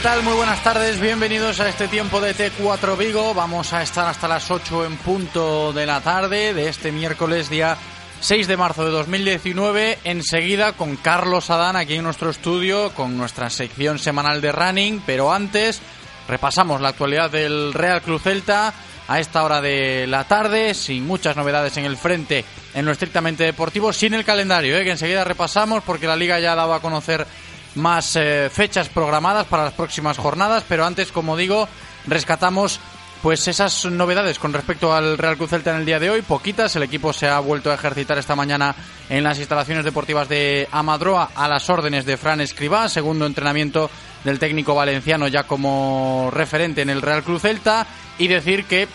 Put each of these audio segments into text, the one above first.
¿Qué tal? Muy buenas tardes, bienvenidos a este tiempo de T4 Vigo. Vamos a estar hasta las 8 en punto de la tarde de este miércoles día 6 de marzo de 2019. Enseguida con Carlos Adán aquí en nuestro estudio con nuestra sección semanal de running, pero antes repasamos la actualidad del Real Club Celta a esta hora de la tarde, sin muchas novedades en el frente en lo estrictamente deportivo, sin el calendario, ¿eh? que enseguida repasamos porque la liga ya ha dado a conocer más eh, fechas programadas para las próximas jornadas, pero antes, como digo, rescatamos pues esas novedades con respecto al Real Cruz Celta en el día de hoy, poquitas. El equipo se ha vuelto a ejercitar esta mañana en las instalaciones deportivas de Amadroa a las órdenes de Fran Escribá, segundo entrenamiento del técnico valenciano ya como referente en el Real Cruz Celta y decir que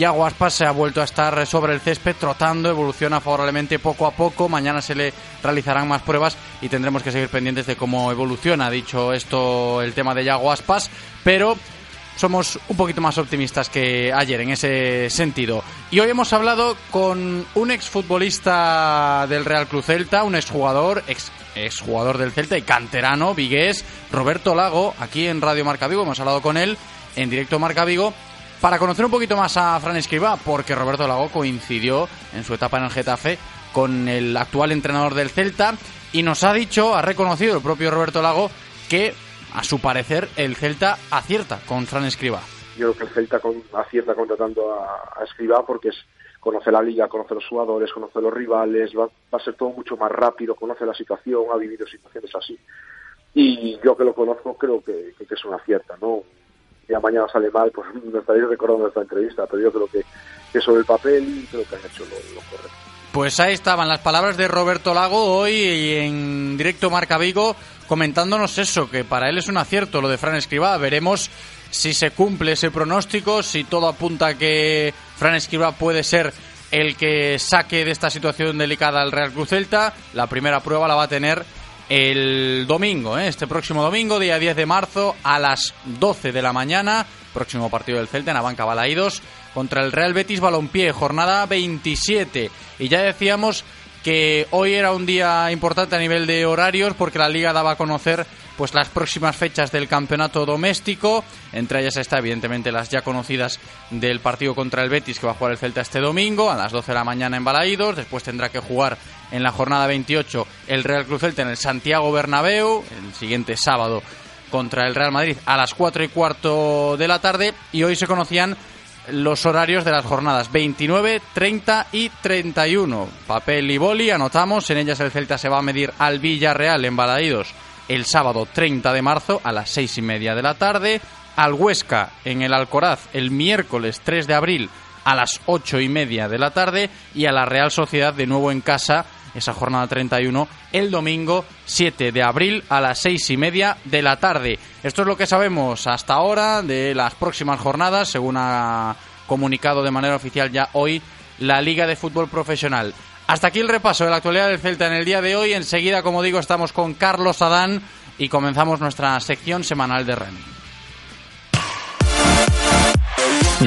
ya Guaspas se ha vuelto a estar sobre el césped trotando, evoluciona favorablemente poco a poco. Mañana se le realizarán más pruebas y tendremos que seguir pendientes de cómo evoluciona, dicho esto, el tema de Yaguaspas. Pero somos un poquito más optimistas que ayer en ese sentido. Y hoy hemos hablado con un exfutbolista del Real Cruz Celta, un exjugador, ex exjugador del Celta y canterano, vigués, Roberto Lago, aquí en Radio Marca Vigo. Hemos hablado con él en directo Marca Vigo para conocer un poquito más a Fran Escriba, porque Roberto Lago coincidió en su etapa en el Getafe con el actual entrenador del Celta y nos ha dicho, ha reconocido el propio Roberto Lago que a su parecer el Celta acierta con Fran Escriba. Yo creo que el Celta con, acierta contratando a, a Escriba porque es conoce la liga, conoce los jugadores, conoce los rivales, va, va, a ser todo mucho más rápido, conoce la situación, ha vivido situaciones así. Y yo que lo conozco creo que, que, es una acierta, ¿no? Ya mañana sale mal, pues me estaréis recordando esta entrevista, pero yo creo que, que sobre el papel creo que han hecho lo, lo, correcto. Pues ahí estaban las palabras de Roberto Lago hoy en directo Marca Vigo comentándonos eso, que para él es un acierto lo de Fran Escribá. Veremos si se cumple ese pronóstico, si todo apunta a que Fran Escribá puede ser el que saque de esta situación delicada al Real Cruz Celta. La primera prueba la va a tener el domingo, ¿eh? este próximo domingo, día 10 de marzo, a las 12 de la mañana, próximo partido del Celta en Abanca Balaídos, contra el Real Betis Balompié, jornada 27. Y ya decíamos que hoy era un día importante a nivel de horarios porque la liga daba a conocer pues las próximas fechas del campeonato doméstico, entre ellas está evidentemente las ya conocidas del partido contra el Betis que va a jugar el Celta este domingo a las 12 de la mañana en Balaídos, después tendrá que jugar en la jornada 28 el Real Cruz Celta en el Santiago Bernabéu, el siguiente sábado contra el Real Madrid a las 4 y cuarto de la tarde. Y hoy se conocían los horarios de las jornadas 29, 30 y 31. Papel y boli, anotamos, en ellas el Celta se va a medir al Villarreal en Balaídos el sábado 30 de marzo a las 6 y media de la tarde, al Huesca en el Alcoraz el miércoles 3 de abril a las 8 y media de la tarde y a la Real Sociedad de nuevo en casa esa jornada 31 el domingo 7 de abril a las 6 y media de la tarde. Esto es lo que sabemos hasta ahora de las próximas jornadas, según ha comunicado de manera oficial ya hoy la Liga de Fútbol Profesional. Hasta aquí el repaso de la actualidad del Celta en el día de hoy. Enseguida, como digo, estamos con Carlos Adán y comenzamos nuestra sección semanal de Remy.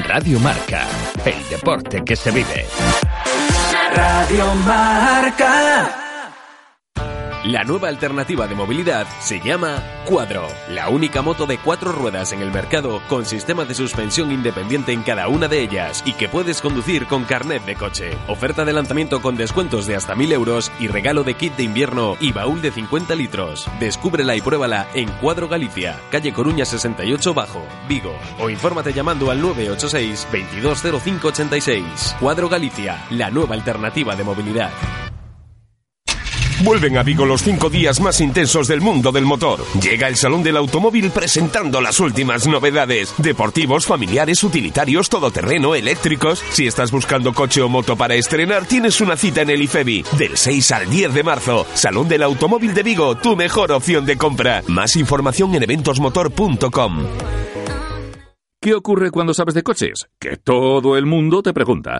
Radio Marca, el deporte que se vive. Radio Marca. La nueva alternativa de movilidad se llama Cuadro, la única moto de cuatro ruedas en el mercado con sistema de suspensión independiente en cada una de ellas y que puedes conducir con carnet de coche. Oferta de lanzamiento con descuentos de hasta 1000 euros y regalo de kit de invierno y baúl de 50 litros. Descúbrela y pruébala en Cuadro Galicia, calle Coruña 68 Bajo, Vigo. O infórmate llamando al 986 220586. Cuadro Galicia, la nueva alternativa de movilidad. Vuelven a Vigo los cinco días más intensos del mundo del motor. Llega el Salón del Automóvil presentando las últimas novedades. Deportivos, familiares, utilitarios, todoterreno, eléctricos. Si estás buscando coche o moto para estrenar, tienes una cita en el IFEBI. Del 6 al 10 de marzo. Salón del Automóvil de Vigo, tu mejor opción de compra. Más información en eventosmotor.com. ¿Qué ocurre cuando sabes de coches? Que todo el mundo te pregunta.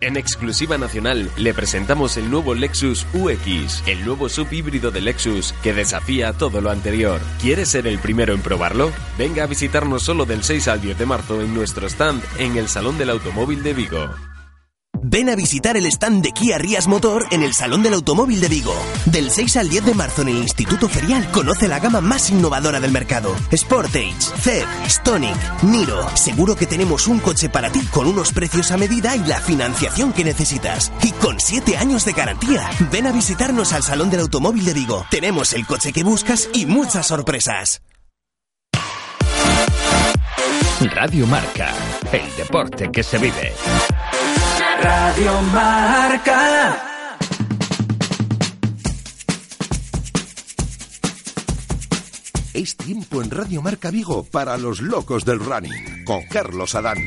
En exclusiva nacional le presentamos el nuevo Lexus UX, el nuevo sub híbrido de Lexus que desafía todo lo anterior. ¿Quieres ser el primero en probarlo? Venga a visitarnos solo del 6 al 10 de marzo en nuestro stand en el Salón del Automóvil de Vigo. Ven a visitar el stand de Kia Rías Motor en el Salón del Automóvil de Vigo. Del 6 al 10 de marzo en el Instituto Ferial conoce la gama más innovadora del mercado. Sportage, Zed, Stonic, Niro. Seguro que tenemos un coche para ti con unos precios a medida y la financiación que necesitas. Y con 7 años de garantía. Ven a visitarnos al Salón del Automóvil de Vigo. Tenemos el coche que buscas y muchas sorpresas. Radio Marca, el deporte que se vive. Radio Marca. Es tiempo en Radio Marca Vigo para los locos del running con Carlos Adán.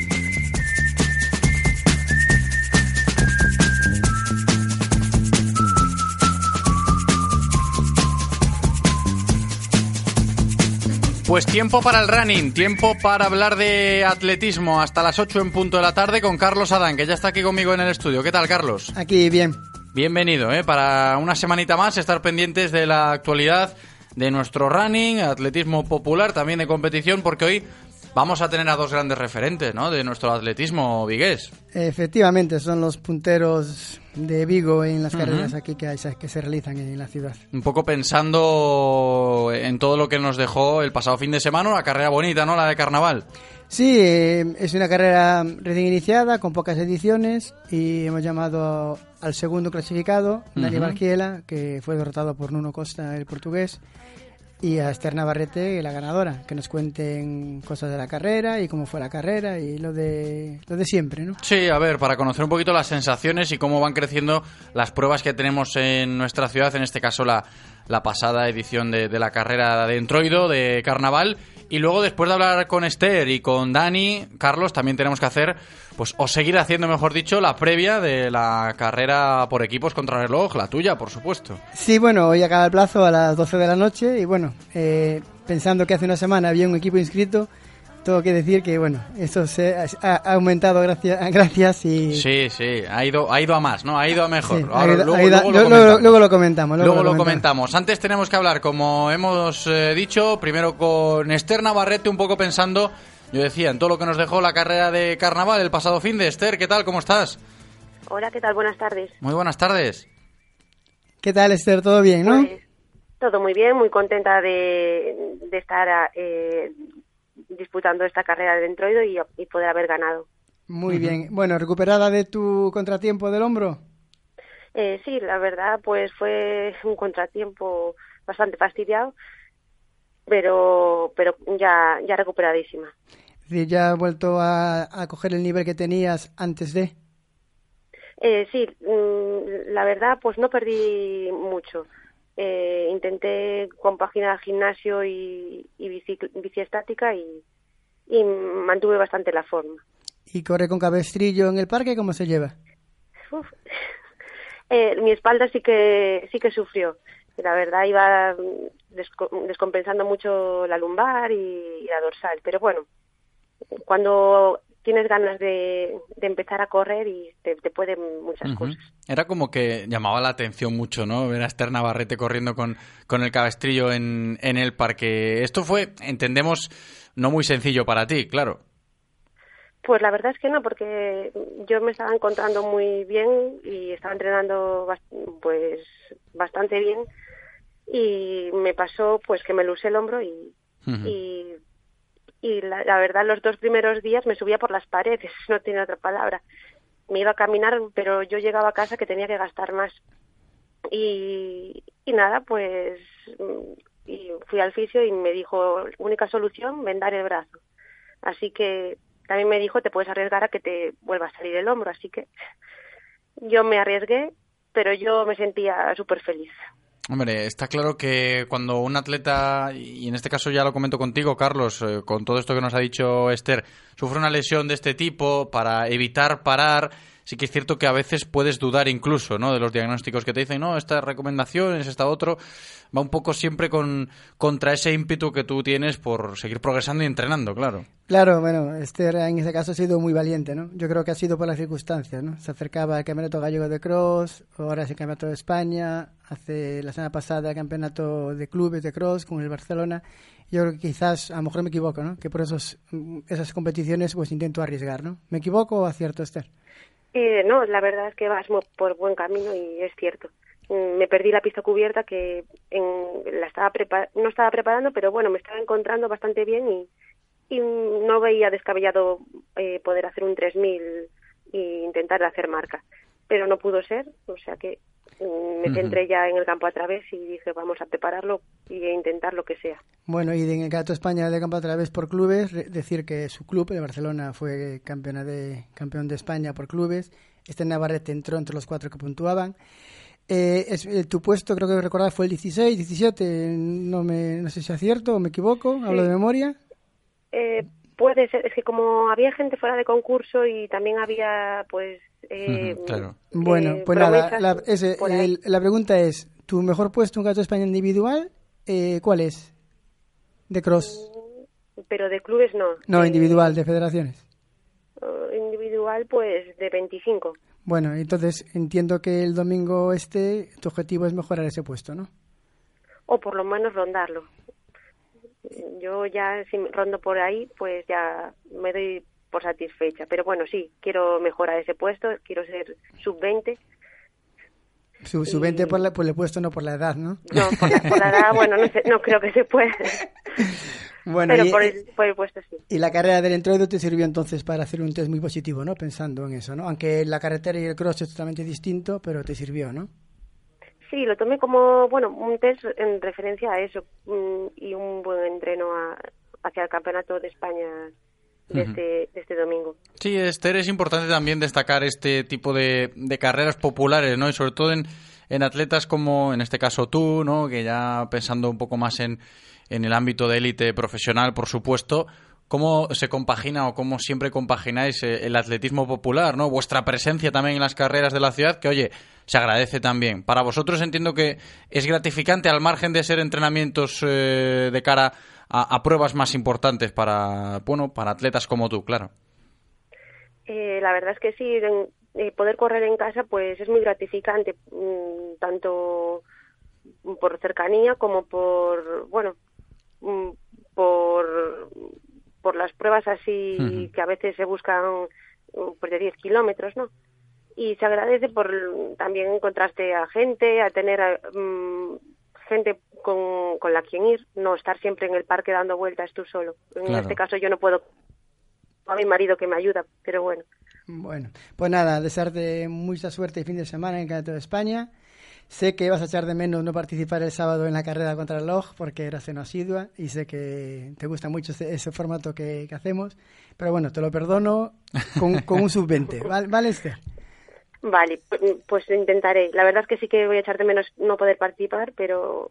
Pues tiempo para el running, tiempo para hablar de atletismo hasta las 8 en punto de la tarde con Carlos Adán, que ya está aquí conmigo en el estudio. ¿Qué tal, Carlos? Aquí, bien. Bienvenido, ¿eh? Para una semanita más estar pendientes de la actualidad de nuestro running, atletismo popular, también de competición, porque hoy vamos a tener a dos grandes referentes, ¿no? De nuestro atletismo vigués. Efectivamente, son los punteros de Vigo en las carreras aquí que, hay- que se realizan en la ciudad. Un poco pensando en todo lo que nos dejó el pasado fin de semana, una carrera bonita, ¿no? La de carnaval. Sí, eh, es una carrera recién iniciada, con pocas ediciones, y hemos llamado al segundo clasificado, Dani. Barquiela, que fue derrotado por Nuno Costa, el portugués, y a Esther Navarrete, la ganadora, que nos cuenten cosas de la carrera y cómo fue la carrera y lo de, lo de siempre, ¿no? Sí, a ver, para conocer un poquito las sensaciones y cómo van creciendo las pruebas que tenemos en nuestra ciudad, en este caso la, la pasada edición de, la carrera de Entroido, de Carnaval. Y luego, después de hablar con Esther y con Dani, Carlos, también tenemos que hacer, pues, o seguir haciendo, mejor dicho, la previa de la carrera por equipos contra reloj, la tuya, por supuesto. Sí, bueno, hoy acaba el plazo a las 12 de la noche y bueno, eh, pensando que hace una semana había un equipo inscrito, tengo que decir que bueno, eso se ha, ha aumentado gracias, gracias y... Sí, sí, ha ido, ha ido a más, ¿no? Ha ido a mejor. Sí, Ahora, ha ido- luego, ido- luego lo luego- comentamos. luego lo comentamos, luego Luego lo lo comentamos. comentamos. Antes tenemos que hablar, como hemos eh, dicho, primero con Esther Navarrete, un poco pensando, yo decía, en todo lo que nos dejó la carrera de carnaval el pasado fin de Esther. ¿Qué tal? ¿Cómo estás? Hola, ¿qué tal? Buenas tardes. Muy buenas tardes. ¿Qué tal, Esther? ¿Todo bien, no? Pues, todo muy bien, muy contenta de, de estar eh, disputando esta carrera de Entroido y, y poder haber ganado. Muy bien. Bueno, ¿recuperada de tu contratiempo del hombro? Eh, sí, la verdad, pues fue un contratiempo bastante fastidiado, pero pero ya ya recuperadísima. Es decir, ¿ya has vuelto a, a coger el nivel que tenías antes de? Eh, sí, mm, la verdad, pues no perdí mucho. Eh, intenté compaginar gimnasio y, y bici, bici estática y, y mantuve bastante la forma. ¿Y corre con cabestrillo en el parque? ¿Cómo se lleva? Uf. Eh, mi espalda sí que sí que sufrió. La verdad iba descompensando mucho la lumbar y, la dorsal. Pero bueno, cuando tienes ganas de, empezar a correr y te, pueden muchas cosas. Era como que llamaba la atención mucho, ¿no? Ver a Esther Navarrete corriendo con, con el cabestrillo en, en el parque. Esto fue, entendemos, no muy sencillo para ti, claro. Pues la verdad es que no, porque yo me estaba encontrando muy bien y estaba entrenando pues bastante bien y me pasó pues que me luce el hombro y, y, y la, la, verdad los dos primeros días me subía por las paredes, no tiene otra palabra. Me iba a caminar, pero yo llegaba a casa que tenía que gastar más. Y, y nada, pues y fui al fisio y me dijo, única solución, vendar el brazo. Así que también me dijo, te puedes arriesgar a que te vuelva a salir el hombro. Así que yo me arriesgué, pero yo me sentía súper feliz. Hombre, está claro que cuando un atleta, y en este caso ya lo comento contigo, Carlos, eh, con todo esto que nos ha dicho Esther, sufre una lesión de este tipo para evitar parar, sí que es cierto que a veces puedes dudar incluso, ¿no? De los diagnósticos que te dicen, no, esta recomendación es esta otro, va un poco siempre con contra ese ímpetu que tú tienes por seguir progresando y entrenando, claro. Claro, bueno, este en ese caso ha sido muy valiente, ¿no? Yo creo que ha sido por las circunstancias, ¿no? Se acercaba el Campeonato Gallego de Cross, ahora es el Campeonato de España, hace la semana pasada el Campeonato de Clubes de Cross con el Barcelona. Yo creo que quizás, a lo mejor me equivoco, ¿no? Que por esos, esas competiciones pues intento arriesgar, ¿no? ¿Me equivoco o acierto, Esther? No, la verdad es que vas por buen camino y es cierto. Mm, me perdí la pista cubierta que en, la estaba no estaba preparando, pero bueno, me estaba encontrando bastante bien y, y no veía descabellado eh, poder hacer un 3000 e intentar hacer marca. Pero no pudo ser, o sea que me centré ya en el campo a través y dije vamos a prepararlo y a intentar lo que sea. Bueno, y en el Gato España de campo a través por clubes, decir que su club, el Barcelona, fue campeona de, campeón de España por clubes. Este Navarrete entró entre los cuatro que puntuaban. Eh, es, eh, tu puesto, creo que recordar, fue el 16, 17, no, me, no sé si acierto o me equivoco, hablo de memoria. Eh, puede ser, es que como había gente fuera de concurso y también había, pues... Eh, Bueno, pues nada, la, la, pregunta es, ¿tu mejor puesto en Gato España individual, cuál es? ¿De cross? Mm, pero de clubes no. No, individual, de federaciones. individual, pues de 25. Bueno, entonces entiendo que el domingo este tu objetivo es mejorar ese puesto, ¿no? O por lo menos rondarlo. Yo ya si rondo por ahí, pues ya me doy por satisfecha. Pero bueno, sí, quiero mejorar ese puesto, quiero ser sub-20. Sub-20 por, la, por el puesto, no por la edad, ¿no? No, por la, por la edad, bueno, no, sé, no creo que se pueda. Bueno, Pero por, el, por, el, puesto sí. Y la carrera del entroido te sirvió entonces para hacer un test muy positivo, ¿no? Pensando en eso, ¿no? Aunque la carretera y el cross es totalmente distinto, pero te sirvió, ¿no? Sí, lo tomé como, bueno, un test en referencia a eso mm, y un buen entreno hacia el Campeonato de España de, este, de este domingo. Sí, Esther, es importante también destacar este tipo de, de carreras populares, ¿no? Y sobre todo en, en atletas como, en este caso tú, ¿no? Que ya pensando un poco más en en el ámbito de élite profesional, por supuesto. ¿Cómo se compagina o cómo siempre compagináis eh, el atletismo popular, ¿no? Vuestra presencia también en las carreras de la ciudad, que oye, se agradece también. Para vosotros entiendo que es gratificante al margen de ser entrenamientos eh, de cara a, pruebas más importantes para, bueno, para atletas como tú, claro. Eh, la verdad es que sí, poder correr en casa pues es muy gratificante, mm, tanto por cercanía como por, bueno, Mm, por, por las pruebas así que a veces se buscan mm, pues de 10 kilómetros, ¿no? Y se agradece por también encontrarte a gente, a tener mm, gente con, con la quien ir, no estar siempre en el parque dando vueltas tú solo. En este caso yo no puedo a mi marido que me ayuda, pero bueno. Bueno, pues nada, desearte mucha suerte y fin de semana en el Campeonato de España Sé que vas a echar de menos no participar el sábado en la carrera contra el log porque eras en asidua y sé que te gusta mucho ese, formato que, hacemos, pero bueno, te lo perdono con, con un sub-20, ¿vale, ¿vale Esther? Vale, pues intentaré. La verdad es que sí que voy a echar de menos no poder participar, pero,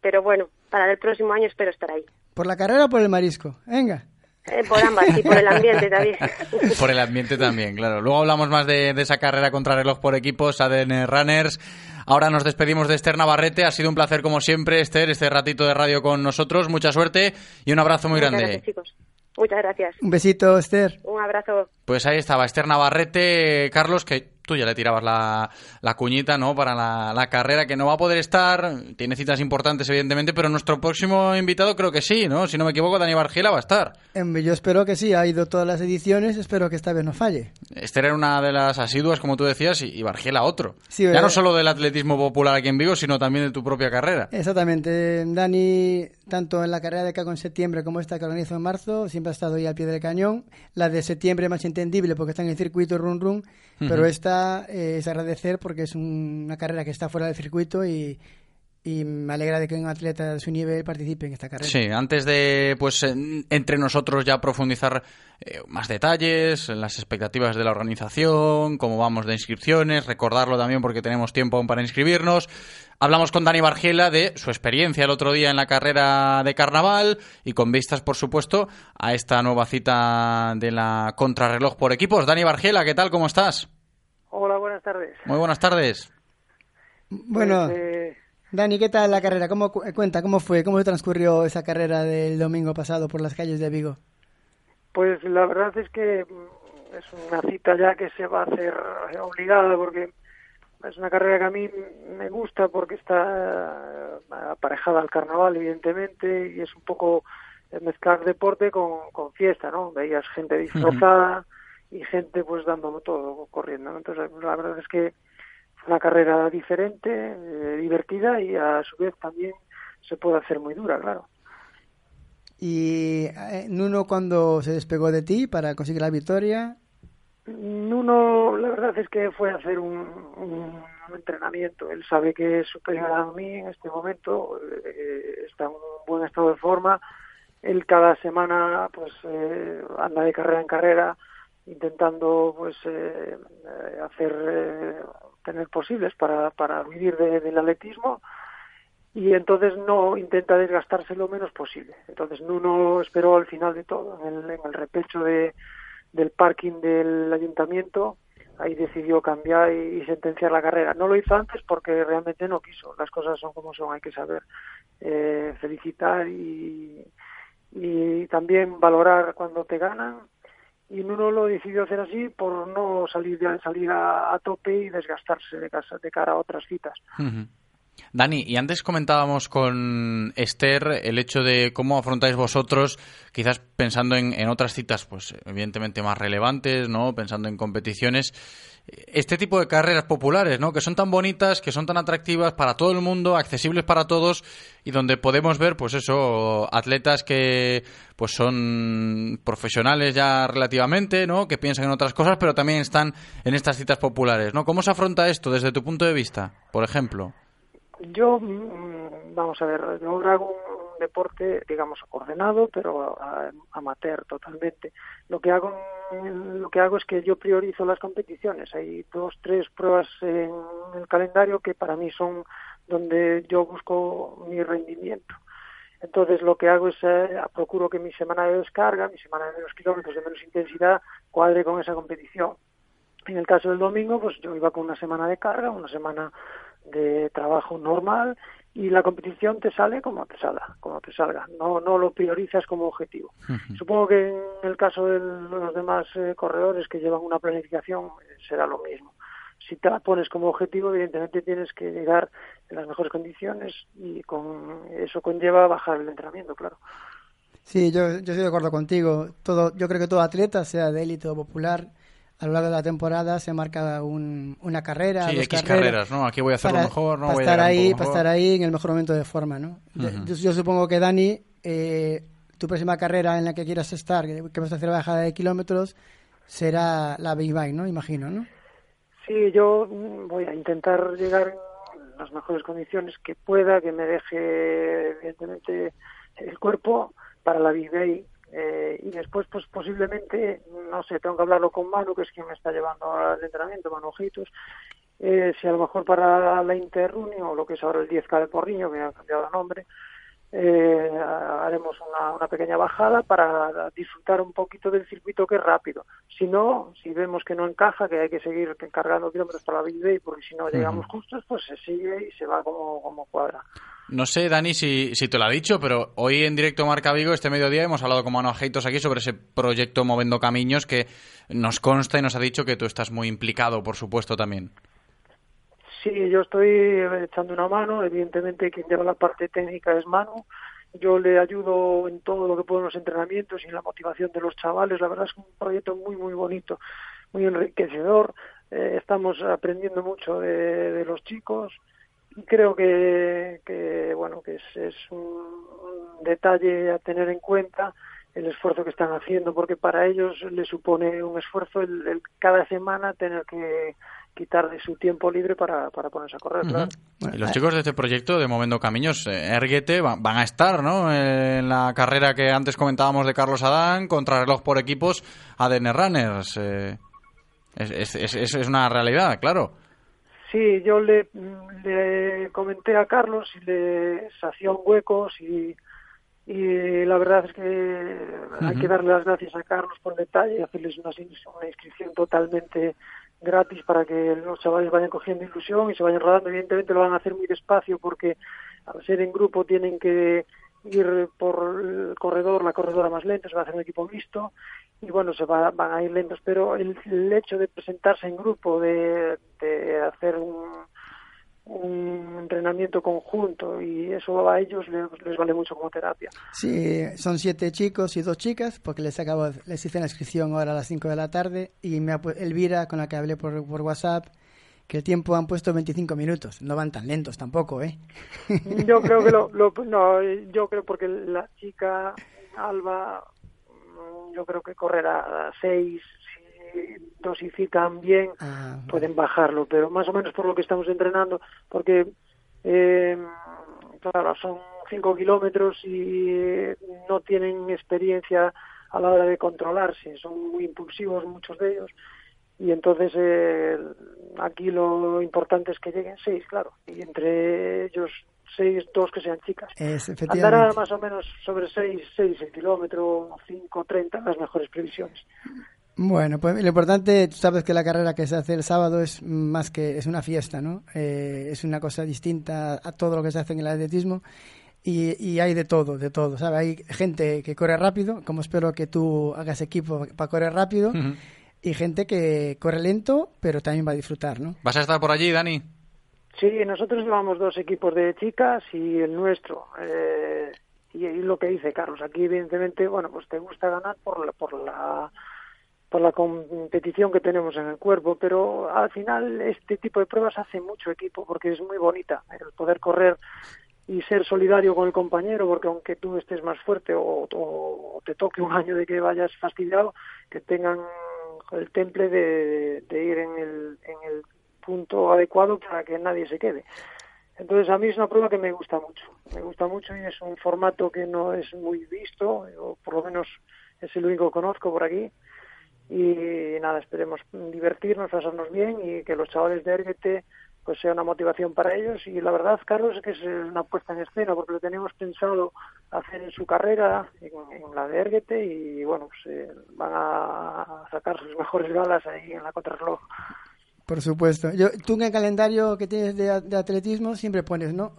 pero bueno, para el próximo año espero estar ahí. ¿Por la carrera o por el marisco? Venga. Eh, por ambas, y por el ambiente también. por el ambiente también, claro. Luego hablamos más de, de esa carrera contra reloj por equipos, ADN Runners. Ahora nos despedimos de Esther Navarrete. Ha sido un placer, como siempre, Esther, este ratito de radio con nosotros. Mucha suerte y un abrazo muy Muchas grande. gracias, chicos. Muchas gracias. Un besito, Esther. Un abrazo. Pues ahí estaba Esther Navarrete, Carlos, que tú ya le tirabas la, la cuñita, ¿no? Para la, la carrera, que no va a poder estar. Tiene citas importantes, evidentemente, pero nuestro próximo invitado creo que sí, ¿no? Si no me equivoco, Dani Bargila va a estar. Yo espero que sí, ha ido todas las ediciones, espero que esta vez no falle. Esther era una de las asiduas, como tú decías, y, y Bargila otro. Sí, ya no solo del atletismo popular aquí en Vigo, sino también de tu propia carrera. Exactamente. Dani, tanto en la carrera de Cago en septiembre como esta que organizo en marzo, siempre ha estado ahí al pie del cañón. La de septiembre más entendible porque está en el circuito run run, pero Ujú. Eh, es agradecer porque es un- una carrera que está fuera del circuito y, y me alegra de que un atleta de su nivel participe en esta carrera. Sí, antes de, pues, en- entre nosotros ya profundizar eh, más detalles, las expectativas de la organización, cómo vamos de inscripciones, recordarlo también porque tenemos tiempo aún para inscribirnos. Hablamos con Dani Bargiela de su experiencia el otro día en la carrera de carnaval y con vistas, por supuesto, a esta nueva cita de la contrarreloj por equipos. Dani Bargiela, ¿qué tal? ¿Cómo estás? Hola, buenas tardes. Muy buenas tardes. Bueno, Pues, eh, Dani, ¿qué tal la carrera? ¿Cómo cu- cuenta cómo fue? ¿Cómo transcurrió esa carrera del domingo pasado por las calles de Vigo? pues la verdad es que mm, es una cita ya que se va a hacer eh, obligada porque es una carrera que a mí me gusta porque está eh, aparejada al carnaval, evidentemente, y es un poco eh, mezclar deporte con, con fiesta, ¿no? Veías gente disfrazada y gente pues dándolo todo, corriendo, ¿no? Entonces, la verdad es que fue una carrera diferente, eh, divertida y a su vez también se puede hacer muy dura, claro. Y eh, Nuno, cuando se despegó de ti para conseguir la victoria, Nuno, la verdad es que fue a hacer un, un entrenamiento. Él sabe que es superior a mí en este momento, eh, está en un buen estado de forma. Él cada semana pues eh, anda de carrera en carrera intentando pues eh, eh, hacer eh, tener posibles para, para vivir de- del atletismo y entonces no intenta desgastarse lo menos posible. Entonces Nuno esperó al final de todo, en el, en el repecho de, del parking del ayuntamiento, ahí decidió cambiar y, y sentenciar la carrera. No lo hizo antes porque realmente no quiso. Las cosas son como son, hay que saber eh, felicitar y, y también valorar cuando te ganan. Y Nuno lo decidió hacer así por no salir, salir a, tope y desgastarse de, casa, de cara a otras citas. Dani, y antes comentábamos con Esther el hecho de cómo afrontáis vosotros, quizás pensando en, en otras citas, pues evidentemente más relevantes, ¿no? Pensando en competiciones, este tipo de carreras populares, ¿no? Que son tan bonitas, que son tan atractivas para todo el mundo, accesibles para todos y donde podemos ver, pues eso, atletas que pues son profesionales ya relativamente, ¿no? Que piensan en otras cosas, pero también están en estas citas populares, ¿no? ¿Cómo se afronta esto desde tu punto de vista, por ejemplo? Yo, mm, vamos a ver, ahora hago deporte, digamos, ordenado, pero amateur totalmente. Lo que hago, lo que hago es que yo priorizo las competiciones. Hay dos, tres pruebas en el calendario que para mí son donde yo busco mi rendimiento. Entonces lo que hago es eh, procuro que mi semana de descarga, mi semana de menos kilómetros, de menos intensidad, cuadre con esa competición. En el caso del domingo, pues yo iba con una semana de carga, una semana de trabajo normal y la competición te sale como te salga, como te salga. No, no lo priorizas como objetivo. Supongo que en el caso de los demás eh, corredores que llevan una planificación eh, será lo mismo. Si te la pones como objetivo, evidentemente tienes que llegar en las mejores condiciones y con eso conlleva bajar el entrenamiento, claro. Sí, yo, yo estoy de acuerdo contigo. Todo, yo creo que todo atleta, sea de élite o popular, a lo largo de la temporada se marca un- una carrera. Sí, dos X carreras, ¿no? Aquí voy a hacerlo para- mejor, ¿no? Para Voy a estar, ahí, para estar ahí en el mejor momento de forma, ¿no? Yo, yo supongo que Dani, eh, tu próxima carrera en la que quieras estar, que, que vas a hacer bajada de kilómetros, será la Big Bang, ¿no? Imagino, ¿no? Sí, yo mm, voy a intentar llegar en las mejores condiciones que pueda, que me deje evidentemente el cuerpo para la Big Day. Eh, y después, pues posiblemente, no sé, tengo que hablarlo con Manu, que es quien me está llevando al entrenamiento, Manu Ojitos, eh, si a lo mejor para la Interrunio, o lo que es ahora el 10K de Porriño, que ha cambiado de nombre, eh, haremos una, una, pequeña bajada para disfrutar un poquito del circuito que es rápido. Si no, si vemos que no encaja, que hay que seguir cargando kilómetros para la Big Day, porque si no llegamos justos, pues se sigue y se va como, como cuadra. No sé, Dani, si, si te lo ha dicho, pero hoy en directo Marca Vigo, este mediodía, hemos hablado con Mano Ajeitos aquí sobre ese proyecto Movendo Camiños que nos consta y nos ha dicho que tú estás muy implicado, por supuesto, también. Sí, yo estoy echando una mano. Evidentemente, quien lleva la parte técnica es Manu. Yo le ayudo en todo lo que puedo en los entrenamientos y en la motivación de los chavales. La verdad es un proyecto muy, muy bonito, muy enriquecedor. Eh, estamos aprendiendo mucho de, de, los chicos creo que, que bueno, que es, es un, un detalle a tener en cuenta el esfuerzo que están haciendo, porque para ellos les supone un esfuerzo el, el cada semana tener que quitar de su tiempo libre para, para ponerse a correr. claro. Y los chicos de este proyecto de Movendo Camiños, eh, Erguete, van, van, a estar ¿no? en la carrera que antes comentábamos de Carlos Adán, contra reloj por equipos, ADN Runners. Eh, es, es, es, es, una realidad, claro. Sí, yo le, le comenté a Carlos y le hacía un hueco y, y la verdad es que uh -huh. hay que darle las gracias a Carlos por detalle y hacerles una, una inscripción totalmente gratis para que los chavales vayan cogiendo ilusión y se vayan rodando. Evidentemente lo van a hacer muy despacio porque al ser en grupo tienen que ir por el corredor, la corredora más lenta, se va a hacer un equipo mixto y bueno, se va, van a ir lentos, pero el, hecho de presentarse en grupo, de, hacer un, un entrenamiento conjunto y eso a ellos les, vale mucho como terapia. Sí, son siete chicos y dos chicas porque les acabo les hice la inscripción ahora a las 5 de la tarde y me Elvira con la que hablé por WhatsApp que el tiempo han puesto 25 minutos. No van tan lentos tampoco, ¿eh? Yo creo que lo, lo no, yo creo porque la chica Alba yo creo que correrá a 6 dosifican bien, ah, pueden bajarlo, pero más o menos por lo que estamos entrenando, porque eh, claro, son 5 kilómetros y no tienen experiencia a la hora de controlarse, son muy impulsivos muchos de ellos, y entonces eh, aquí lo importante es que lleguen seis, claro, y entre ellos seis, dos que sean chicas. Es, Andará más o menos sobre seis, seis el kilómetro, cinco, treinta, las mejores previsiones. Bueno, pues lo importante, tú sabes que la carrera que se hace el sábado es más que es una fiesta, ¿no? Eh, es una cosa distinta a todo lo que se hace en el atletismo y, y hay de todo, de todo, ¿sabes? Hay gente que corre rápido, como espero que tú hagas equipo para correr rápido, uh -huh. Y gente que corre lento, pero también va a disfrutar, ¿no? ¿Vas a estar por allí, Dani? Sí, nosotros llevamos dos equipos de chicas y el nuestro. Eh, y, y, lo que dice Carlos, aquí evidentemente, bueno, pues te gusta ganar por la, por la por la competición que tenemos en el cuerpo, pero al final este tipo de pruebas hace mucho equipo porque es muy bonita el poder correr y ser solidario con el compañero, porque aunque tú estés más fuerte o, o te toque un año de que vayas fastidiado, que tengan el temple de, ir en el, en el punto adecuado para que nadie se quede. Entonces a mí es una prueba que me gusta mucho, me gusta mucho y es un formato que no es muy visto, o por lo menos es el único que conozco por aquí y nada, esperemos divertirnos, pasarnos bien y que los chavales de Erguete pues sea una motivación para ellos y la verdad, Carlos, es que es una puesta en escena porque lo teníamos pensado hacer en su carrera, en, en la de Erguete y bueno, pues eh, van a sacar sus mejores galas ahí en la contrarreloj. Por supuesto. Yo, tú en el calendario que tienes de, de atletismo siempre pones, ¿no?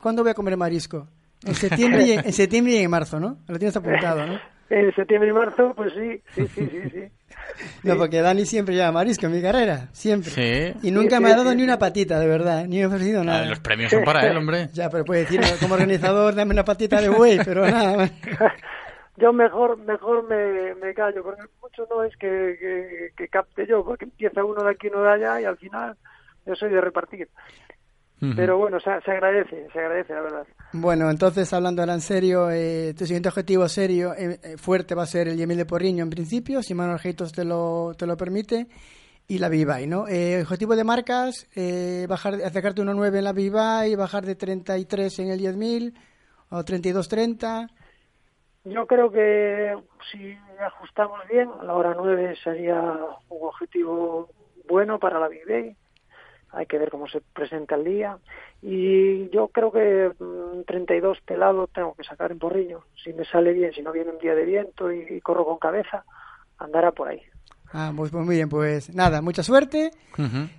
¿Cuándo voy a comer marisco? En septiembre, y en, en septiembre y en marzo, ¿no? Lo tienes apuntado, ¿no? En septiembre y marzo, pues sí, sí, sí, sí. sí. No, porque Dani siempre lleva marisco en mi carrera, siempre. Sí. Y nunca Sí, me ha dado sí. ni una patita, de verdad, ni me ha ofrecido Ah, nada. los premios son para él, hombre. Ya, pero puede decir, como organizador, dame una patita de buey, pero nada más. Yo mejor mejor me, me callo, porque mucho no es que, que, que capte yo, porque empieza uno de aquí, uno de allá, y al final yo soy de repartir. Pero bueno, se, se agradece, se agradece, la verdad. Bueno, entonces, hablando ahora en serio, eh, tu siguiente objetivo serio, eh, eh, fuerte, va a ser el Yemil de Porriño en principio, si Manuel Heitos te lo, te lo permite, y la Vivai, ¿no? Eh, objetivo de marcas, eh, bajar, acercarte a 1.9 en la Vivai, bajar de 33 en el 10.000, o 32.30. Yo creo que si ajustamos bien, la hora 9 sería un objetivo bueno para la Day. hay que ver cómo se presenta el día. Y yo creo que 32 mm, pelado tengo que sacar en porriño. Si me sale bien, si no viene un día de viento y, corro con cabeza, andará por ahí. Ah, pues, pues muy bien, pues nada, mucha suerte.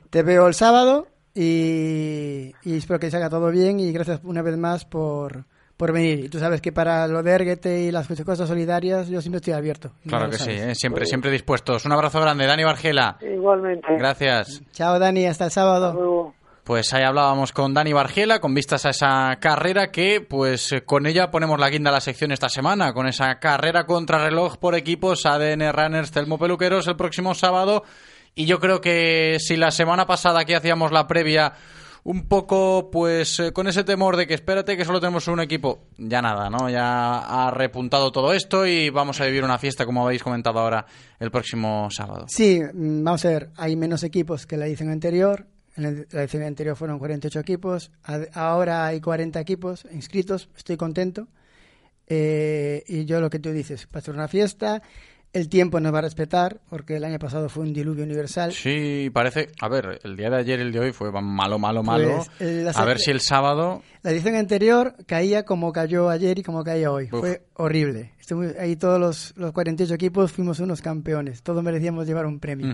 Te veo el sábado y, y espero que salga todo bien y gracias una vez más por, por venir. Y tú sabes que para lo de Erguete y las cosas solidarias yo siempre estoy abierto. Claro que sí, ¿eh? siempre, siempre dispuestos. Un abrazo grande, Dani Bargela. Igualmente. Gracias. Chao, Dani, hasta el sábado. Pues ahí hablábamos con Dani Bargiela con vistas a esa carrera que, pues con ella ponemos la guinda a la sección esta semana, con esa carrera contrarreloj por equipos ADN Runners Telmo Peluqueros el próximo sábado. Y yo creo que si la semana pasada que hacíamos la previa un poco pues eh, con ese temor de que espérate que solo tenemos un equipo, ya nada, ¿no? Ya ha repuntado todo esto y vamos a vivir una fiesta como habéis comentado ahora el próximo sábado. Sí, mm, vamos a ver, hay menos equipos que la edición anterior. En la edición anterior fueron 48 equipos, ahora hay 40 equipos inscritos, estoy contento. Eh, y yo lo que tú dices, para hacer una fiesta, el tiempo nos va a respetar, porque el año pasado fue un diluvio universal. Sí, parece. A ver, el día de ayer y el de hoy fue malo, malo, malo. Pues, a ver si el sábado. La edición anterior caía como cayó ayer y como caía hoy. Fue horrible. ahí todos los, los 48 equipos fuimos unos campeones. Todos merecíamos llevar un premio.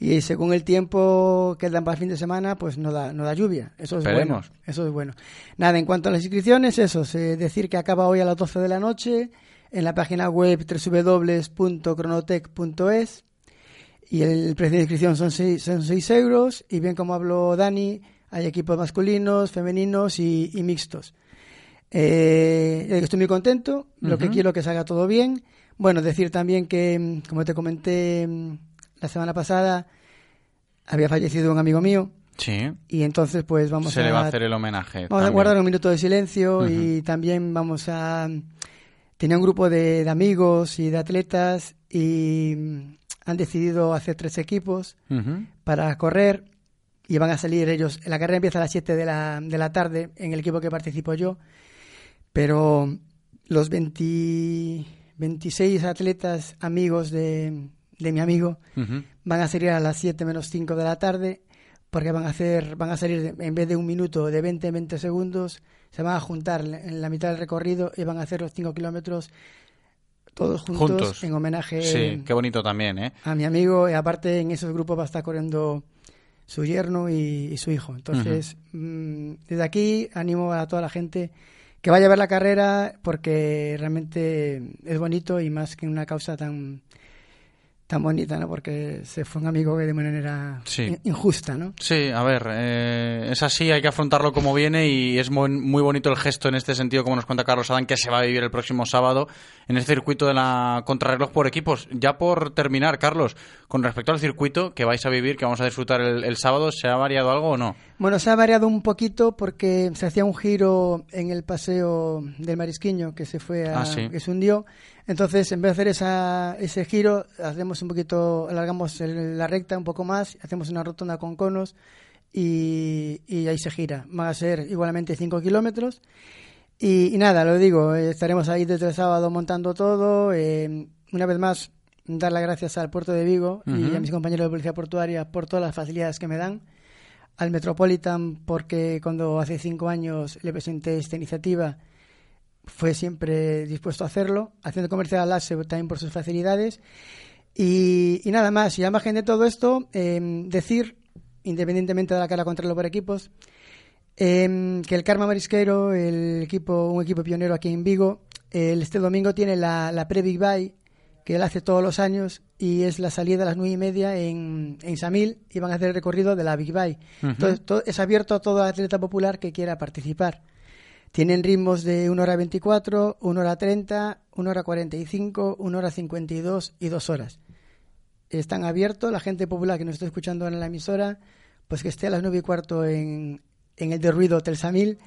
Y según el tiempo que dan para el fin de semana, pues no da, no da lluvia. Eso es bueno. Eso es bueno. Nada, en cuanto a las inscripciones, eso. decir que acaba hoy a las 12 de la noche en la página web www.cronotech.es y el precio de inscripción son 6 son seis euros y bien como habló Dani, hay equipos masculinos, femeninos y, mixtos. Eh, estoy muy contento, lo que quiero que salga todo bien. Bueno, decir también que, como te comenté mm, la semana pasada, había fallecido un amigo mío. Sí. Y entonces, pues vamos a. Se le va a hacer el homenaje. Vamos a guardar un minuto de silencio y también vamos a tenía un grupo de, amigos y de atletas y mm, han decidido hacer tres equipos para correr y van a salir ellos. La carrera empieza a las 7 de la, de la tarde en el equipo que participo yo, pero los 26 atletas amigos de, mi amigo van a salir a las 7 menos 5 de la tarde porque van a hacer van a salir en vez de un minuto de 20 20 segundos se van a juntar en la mitad del recorrido y van a hacer los 5 kilómetros todos juntos, en homenaje sí qué bonito también ¿eh? a mi amigo. Y aparte en esos grupos va a estar corriendo su yerno y, su hijo. Entonces mm, desde aquí animo a toda la gente que vaya a ver la carrera porque realmente es bonito y más que una causa tan tan bonita, ¿no? Porque se fue un amigo que de manera injusta, ¿no? Sí, a ver, eh, es así, hay que afrontarlo como viene y es muy, muy, bonito el gesto en este sentido, como nos cuenta Carlos Adán, que se va a vivir el próximo sábado en el circuito de la contrarreloj por equipos. Ya por terminar, Carlos, con respecto al circuito que vais a vivir, que vamos a disfrutar el, sábado, ¿se ha variado algo o no? Bueno, se ha variado un poquito porque se hacía un giro en el paseo del Marisquiño que se fue a, ah, que se hundió entonces, en vez de hacer esa, ese giro, hacemos un poquito, alargamos la recta un poco más, hacemos una rotonda con conos y, ahí se gira. Va a ser igualmente 5 kilómetros. Y, nada, lo digo, estaremos ahí desde el sábado montando todo. Eh, una vez más, dar las gracias al puerto de Vigo y a mis compañeros de policía portuaria por todas las facilidades que me dan. Al Metropolitan, porque cuando hace cinco años le presenté esta iniciativa, fue siempre dispuesto a hacerlo, haciendo comercial al ASE también por sus facilidades. Y, nada más, y a margen de todo esto, em, decir, independientemente de la cara contra los por equipos, em, que el Karma Marisquero, el equipo, un equipo pionero aquí en Vigo, el, este domingo tiene la, la pre-Big Bye, que él hace todos los años, y es la salida a las nueve y media en, en Samil, y van a hacer el recorrido de la Big Bye. Entonces, es abierto a todo atleta popular que quiera participar. Tienen ritmos de 1 hora 24, 1 hora 30, 1 hora 45, 1 hora 52 y 2 horas. Están abiertos, la gente popular que nos está escuchando en la emisora, pues que esté a las 9 y cuarto en, en el de ruido Hotel Samil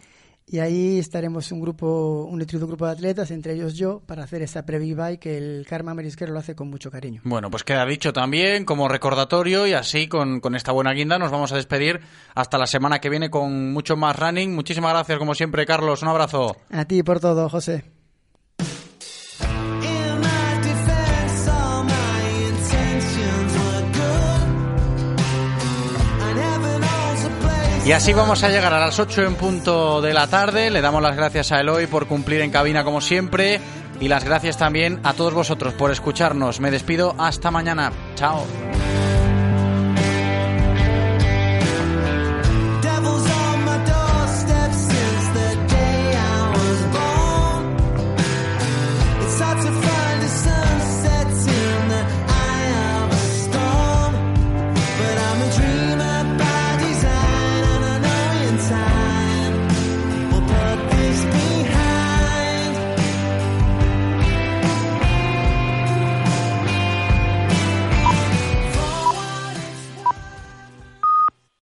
y ahí estaremos un grupo, un nutrido grupo de atletas, entre ellos yo, para hacer esa y que el Karma Merisquero lo hace con mucho cariño. Bueno, pues queda dicho también como recordatorio y así con, con esta buena guinda nos vamos a despedir hasta la semana que viene con mucho más running. Muchísimas gracias como siempre, Carlos. Un abrazo. A ti por todo, José. Y así vamos a llegar a las 8 en punto de la tarde. Le damos las gracias a Eloy por cumplir en cabina como siempre. Y las gracias también a todos vosotros por escucharnos. Me despido hasta mañana. Chao.